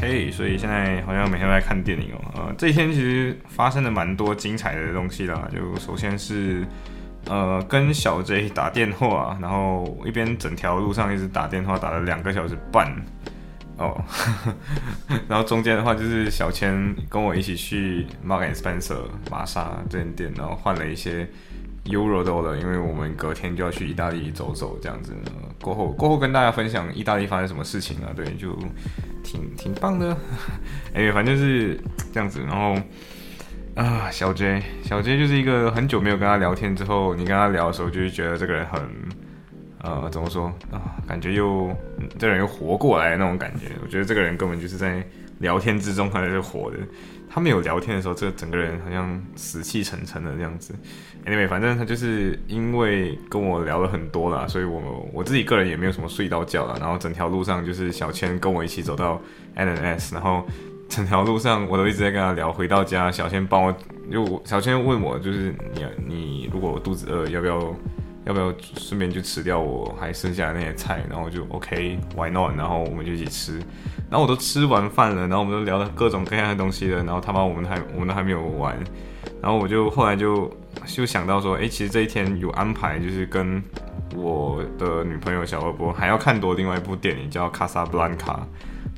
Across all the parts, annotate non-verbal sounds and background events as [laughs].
嘿所以现在好像每天都在看电影哦。呃，这一天其实发生了蛮多精彩的东西啦。就首先是呃跟小 J 打电话，然后一边整条路上一直打电话，打了两个小时半哦。[laughs] 然后中间的话就是小千跟我一起去 Mark and Spencer 玛莎这间店，然后换了一些 Euro 豆的，因为我们隔天就要去意大利走走这样子。过后过后跟大家分享意大利发生什么事情啊？对，就。挺挺棒的，[laughs] 哎，反正是这样子。然后啊，小 J，小 J 就是一个很久没有跟他聊天之后，你跟他聊的时候，就是觉得这个人很呃，怎么说啊？感觉又这人又活过来那种感觉。我觉得这个人根本就是在聊天之中还是活的。他们有聊天的时候，这整个人好像死气沉沉的这样子。Anyway，反正他就是因为跟我聊了很多啦，所以我我自己个人也没有什么睡到觉了。然后整条路上就是小千跟我一起走到 NS，然后整条路上我都一直在跟他聊。回到家，小千帮我，就小千问我，就是你你如果肚子饿，要不要要不要顺便就吃掉我还剩下的那些菜？然后就 OK，Why not？然后我们就一起吃。然后我都吃完饭了，然后我们都聊了各种各样的东西了，然后他妈我们还我们都还没有完，然后我就后来就就想到说，哎，其实这一天有安排，就是跟我的女朋友小二波还要看多另外一部电影叫《卡萨布兰卡》，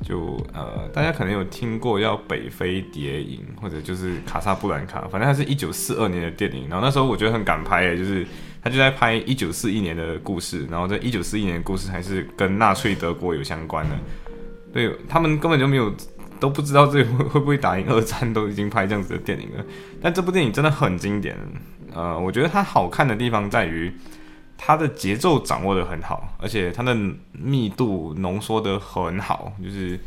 就呃大家可能有听过要北非谍影或者就是卡萨布兰卡，反正它是一九四二年的电影，然后那时候我觉得很敢拍，就是他就在拍一九四一年的故事，然后在一九四一年的故事还是跟纳粹德国有相关的。对他们根本就没有都不知道这会 [laughs] 会不会打赢二战，都已经拍这样子的电影了。但这部电影真的很经典，呃，我觉得它好看的地方在于它的节奏掌握的很好，而且它的密度浓缩的很好，就是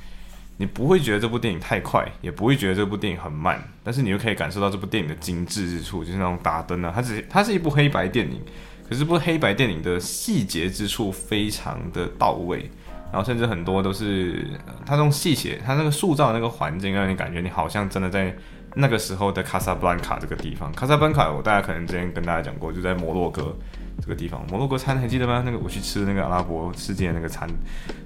你不会觉得这部电影太快，也不会觉得这部电影很慢，但是你又可以感受到这部电影的精致之处，就是那种打灯啊，它只它是一部黑白电影，可是部黑白电影的细节之处非常的到位。然后甚至很多都是它这种细节，它那个塑造那个环境，让你感觉你好像真的在那个时候的卡萨布兰卡这个地方。卡萨布兰卡，我大家可能之前跟大家讲过，就在摩洛哥这个地方。摩洛哥餐还记得吗？那个我去吃那个阿拉伯世界那个餐，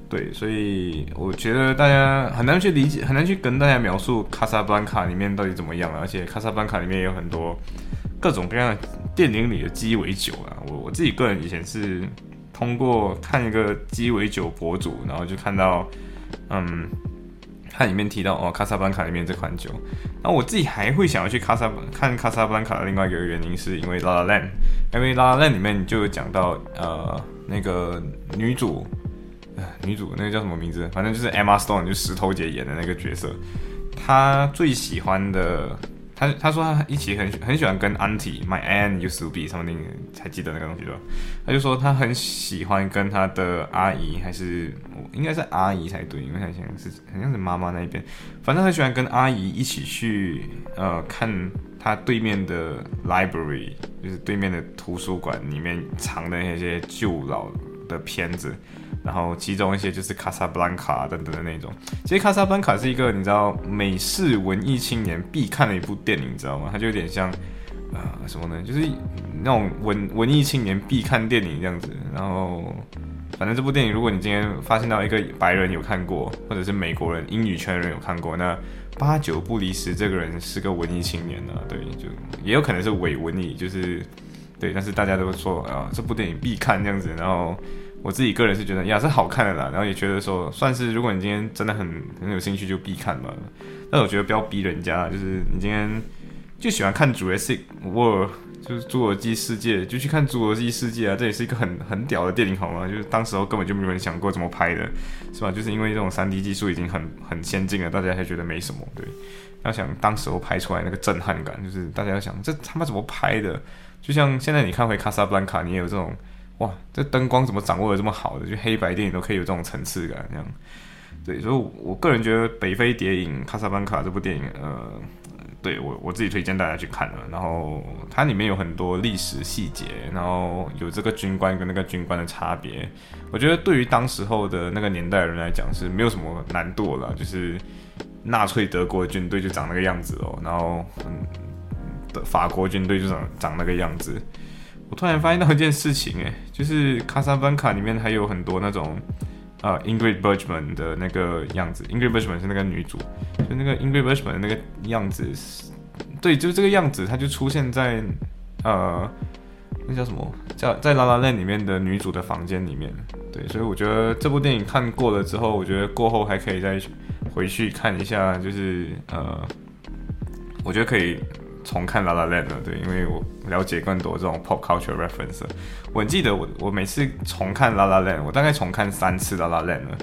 对，所以我觉得大家很难去理解，很难去跟大家描述卡萨布兰卡里面到底怎么样了。而且卡萨布兰卡里面也有很多各种各样的电影里的鸡尾酒啊。我我自己个人以前是。通过看一个鸡尾酒博主，然后就看到，嗯，它里面提到哦，卡萨布兰卡里面这款酒。那我自己还会想要去卡萨看卡萨布兰卡的另外一个原因，是因为《La La Land》，因为《La La Land》里面就有讲到，呃，那个女主，女主那个叫什么名字？反正就是 Emma Stone，就石头姐演的那个角色，她最喜欢的。他他说他一起很很喜欢跟 auntie my aunt used to be something 才记得那个东西吧？他就说他很喜欢跟他的阿姨还是应该是阿姨才对，因为他以前是好像是妈妈那一边，反正很喜欢跟阿姨一起去呃看他对面的 library，就是对面的图书馆里面藏的那些旧老的片子。然后其中一些就是卡萨布兰卡等等的那种。其实卡萨布兰卡是一个你知道美式文艺青年必看的一部电影，你知道吗？它就有点像啊什么呢？就是那种文文艺青年必看电影这样子。然后反正这部电影，如果你今天发现到一个白人有看过，或者是美国人英语圈的人有看过，那八九不离十，这个人是个文艺青年呢。对，就也有可能是伪文艺，就是对。但是大家都说啊，这部电影必看这样子，然后。我自己个人是觉得呀是好看的啦，然后也觉得说算是如果你今天真的很很有兴趣就必看嘛。但我觉得不要逼人家，就是你今天就喜欢看《Jurassic World》，就是《侏罗纪世界》，就去看《侏罗纪世界》啊，这也是一个很很屌的电影，好吗？就是当时候根本就没有人想过怎么拍的，是吧？就是因为这种三 D 技术已经很很先进了，大家还觉得没什么。对，要想当时候拍出来那个震撼感，就是大家要想这他妈怎么拍的？就像现在你看回《卡萨布兰卡》，你也有这种。哇，这灯光怎么掌握的这么好的？就黑白电影都可以有这种层次感，这样。对，所以我个人觉得《北非谍影：卡萨布兰卡》这部电影，呃，对我我自己推荐大家去看了。然后它里面有很多历史细节，然后有这个军官跟那个军官的差别。我觉得对于当时候的那个年代人来讲是没有什么难度了，就是纳粹德国军队就长那个样子哦，然后，法国军队就长长那个样子。我突然发现到一件事情，诶，就是卡萨班卡里面还有很多那种。啊，Ingrid Bergman 的那个样子，Ingrid Bergman 是那个女主，就那个 Ingrid Bergman 的那个样子，对，就是这个样子，她就出现在呃，那叫什么？叫在《拉拉链》里面的女主的房间里面。对，所以我觉得这部电影看过了之后，我觉得过后还可以再回去看一下，就是呃，我觉得可以。重看《La La Land》对，因为我了解更多这种 pop culture reference。我记得我我每次重看《La La Land》，我大概重看三次《La La Land》了。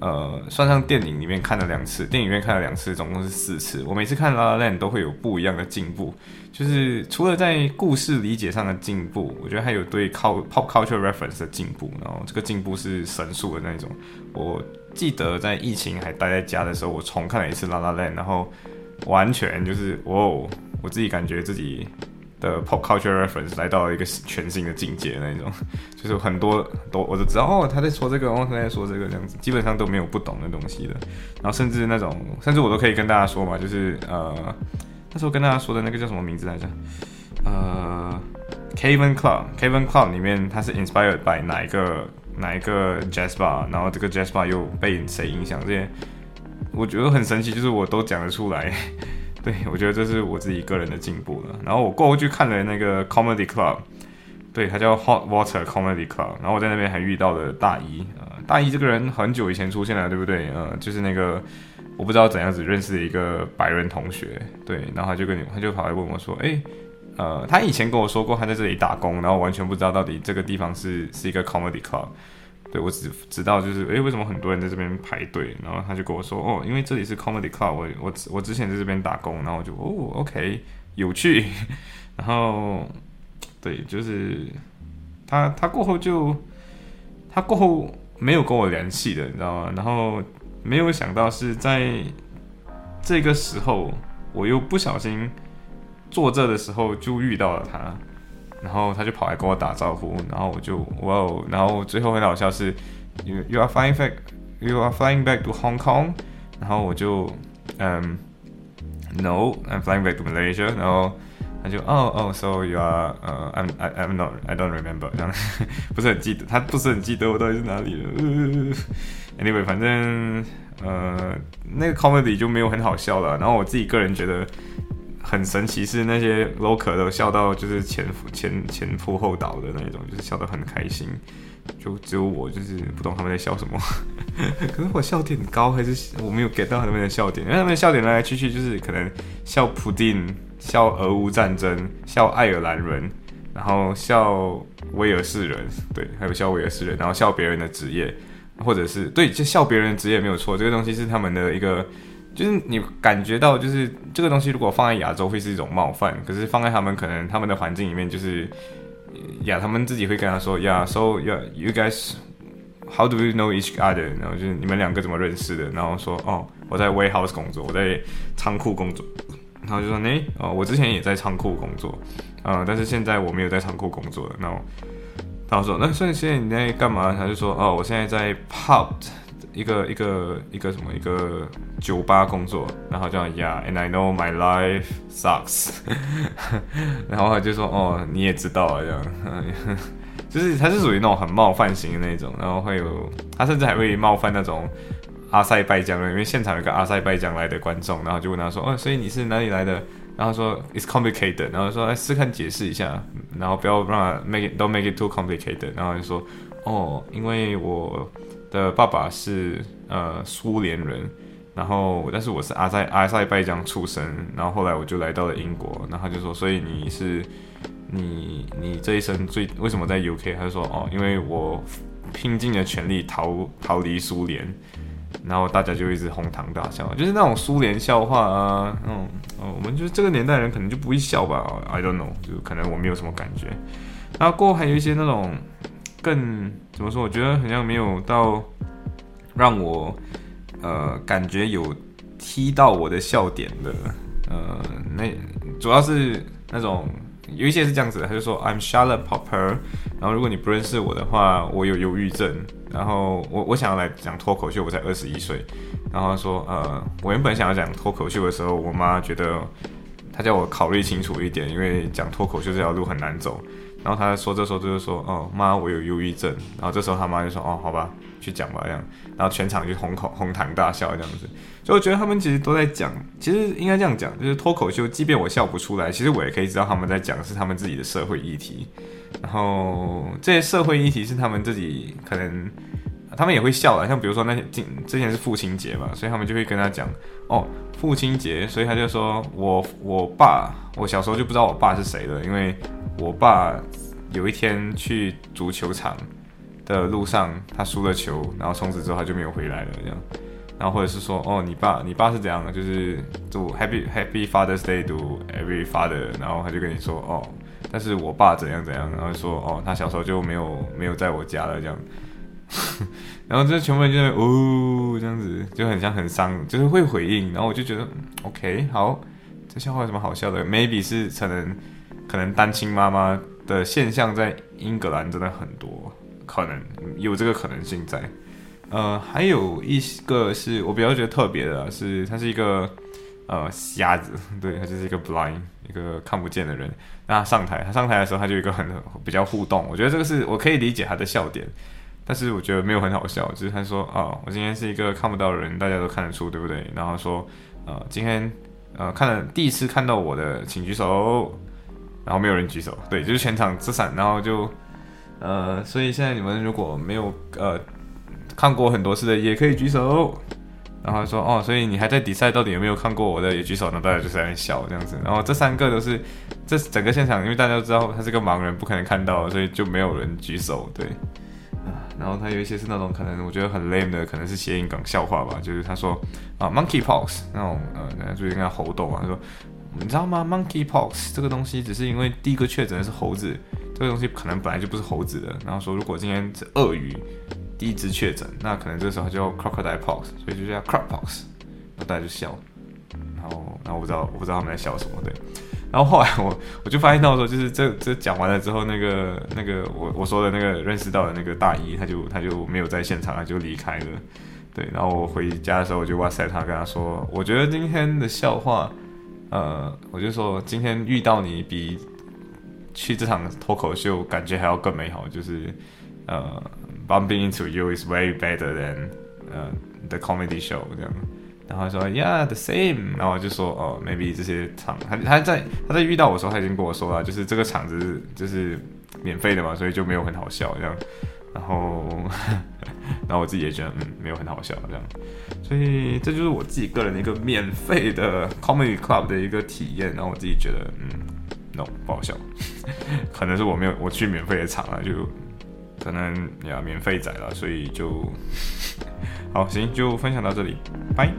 呃，算上电影里面看了两次，电影院看了两次，总共是四次。我每次看《La La Land》都会有不一样的进步，就是除了在故事理解上的进步，我觉得还有对靠 pop culture reference 的进步。然后这个进步是神速的那种。我记得在疫情还待在家的时候，我重看了一次《La La Land》，然后完全就是哦。我自己感觉自己的 pop culture reference 来到了一个全新的境界，那种 [laughs] 就是很多都我都知道哦，他在说这个，哦，他在说这个这样子，基本上都没有不懂的东西的。然后甚至那种，甚至我都可以跟大家说嘛，就是呃，那时候跟大家说的那个叫什么名字来着？呃，Kevin Club，Kevin Club 里面它是 inspired by 哪一个哪一个 jazz bar，然后这个 jazz bar 又被谁影响？这些我觉得很神奇，就是我都讲得出来。对，我觉得这是我自己个人的进步了。然后我过后去看了那个 Comedy Club，对，它叫 Hot Water Comedy Club。然后我在那边还遇到了大一，呃，大一这个人很久以前出现了，对不对？呃，就是那个我不知道怎样子认识的一个白人同学，对，然后他就跟你，他就跑来问我说，哎，呃，他以前跟我说过他在这里打工，然后完全不知道到底这个地方是是一个 Comedy Club。对，我只知道就是，诶，为什么很多人在这边排队？然后他就跟我说，哦，因为这里是 Comedy Club，我我我之前在这边打工，然后我就，哦，OK，有趣。[laughs] 然后，对，就是他他过后就他过后没有跟我联系的，你知道吗？然后没有想到是在这个时候，我又不小心坐这的时候就遇到了他。然后他就跑来跟我打招呼，然后我就哇哦，然后最后很好笑是，you you are flying back you are flying back to Hong Kong，然后我就嗯，no I'm flying back to Malaysia，然后他就哦哦，so you are 呃 I'm I I'm not I don't remember，这样不是很记得，他不是很记得我到底是哪里了。Anyway，反正呃那个 comedy 就没有很好笑了，然后我自己个人觉得。很神奇，是那些 local 都笑到就是前前前仆后倒的那一种，就是笑得很开心。就只有我就是不懂他们在笑什么。[laughs] 可是我笑点高，还是我没有 get 到他们的笑点？因为他们的笑点来来去去就是可能笑普丁、笑俄乌战争、笑爱尔兰人，然后笑威尔士人，对，还有笑威尔士人，然后笑别人的职业，或者是对，就笑别人的职业没有错，这个东西是他们的一个。就是你感觉到，就是这个东西如果放在亚洲会是一种冒犯，可是放在他们可能他们的环境里面，就是呀，他们自己会跟他说呀，so yeah you guys how do you know each other？然后就是你们两个怎么认识的？然后说哦，我在 warehouse 工作，我在仓库工作，然后就说哎哦，我之前也在仓库工作，啊，但是现在我没有在仓库工作了。然后他说那所以现在你在干嘛？他就说哦，我现在在 pub。一个一个一个什么一个酒吧工作，然后叫 Yeah，and I know my life sucks。[laughs] 然后他就说哦，你也知道啊，这样，[laughs] 就是他是属于那种很冒犯型的那种，然后会有他甚至还会冒犯那种阿塞拜疆人，因为现场有个阿塞拜疆来的观众，然后就问他说哦，所以你是哪里来的？然后说 It's complicated，然后说来试看解释一下，然后不要让 make it don't make it too complicated，然后就说哦，因为我。的爸爸是呃苏联人，然后但是我是阿塞阿塞拜疆出生，然后后来我就来到了英国，然后他就说，所以你是你你这一生最为什么在 UK？他就说哦，因为我拼尽了全力逃逃离苏联，然后大家就一直哄堂大笑，就是那种苏联笑话啊，嗯哦，我们就是这个年代人可能就不会笑吧，I don't know，就可能我没有什么感觉，然后过后还有一些那种。更怎么说？我觉得好像没有到让我呃感觉有踢到我的笑点的，呃，那主要是那种有一些是这样子，他就说 I'm Charlotte Popper，然后如果你不认识我的话，我有忧郁症，然后我我想要来讲脱口秀，我才二十一岁，然后他说呃，我原本想要讲脱口秀的时候，我妈觉得她叫我考虑清楚一点，因为讲脱口秀这条路很难走。然后他说这时候就是说，哦妈，我有忧郁症。然后这时候他妈就说，哦好吧，去讲吧这样。然后全场就哄口哄堂大笑这样子。所以我觉得他们其实都在讲，其实应该这样讲，就是脱口秀，即便我笑不出来，其实我也可以知道他们在讲是他们自己的社会议题。然后这些社会议题是他们自己可能。他们也会笑了，像比如说那些今之前是父亲节嘛，所以他们就会跟他讲哦，父亲节，所以他就说我我爸，我小时候就不知道我爸是谁了，因为我爸有一天去足球场的路上，他输了球，然后从此之后他就没有回来了这样，然后或者是说哦，你爸你爸是怎样的，就是祝 Happy Happy Father's Day to every father，然后他就跟你说哦，但是我爸怎样怎样，然后说哦，他小时候就没有没有在我家了这样。[laughs] 然后这全部人就哦这样子就很像很伤，就是会回应。然后我就觉得 OK 好，这笑话有什么好笑的？Maybe 是可能可能单亲妈妈的现象在英格兰真的很多，可能有这个可能性在。呃，还有一个是我比较觉得特别的是，他是一个呃瞎子，[laughs] 对他就是一个 blind 一个看不见的人。那他上台，他上台的时候他就一个很比较互动，我觉得这个是我可以理解他的笑点。但是我觉得没有很好笑，就是他说啊，我今天是一个看不到人，大家都看得出，对不对？然后说，呃，今天呃看了第一次看到我的，请举手，然后没有人举手，对，就是全场之散，然后就呃，所以现在你们如果没有呃看过很多次的，也可以举手。然后说哦，所以你还在比赛，到底有没有看过我的？也举手，那大家就是在那笑这样子。然后这三个都是这整个现场，因为大家都知道他是个盲人，不可能看到，所以就没有人举手，对啊。然后他有一些是那种可能我觉得很 lame 的，可能是谐音梗笑话吧。就是他说啊，monkey pox 那种呃，就是跟他猴斗啊。他说你知道吗？monkey pox 这个东西只是因为第一个确诊的是猴子，这个东西可能本来就不是猴子的。然后说如果今天是鳄鱼第一只确诊，那可能这时候叫 crocodile pox，所以就叫 crop pox。然后大家就笑，然后然后我不知道我不知道他们在笑什么对。然后后来我我就发现到说，就是这这讲完了之后，那个那个我我说的那个认识到的那个大姨，他就他就没有在现场，他就离开了。对，然后我回家的时候，我就哇塞，他跟他说，我觉得今天的笑话，呃，我就说今天遇到你比去这场脱口秀感觉还要更美好，就是呃，bumping into you is way better than 呃 the comedy show 这样。然后说，Yeah，the same。然后就说，哦，maybe 这些场，他他在他在遇到我的时候，他已经跟我说了，就是这个场子就是免费的嘛，所以就没有很好笑这样。然后，然后我自己也觉得，嗯，没有很好笑这样。所以这就是我自己个人的一个免费的 comedy club 的一个体验。然后我自己觉得，嗯，no 不好笑，[laughs] 可能是我没有我去免费的场了，就可能呀免费仔了，所以就。[laughs] 好，行，就分享到这里，拜。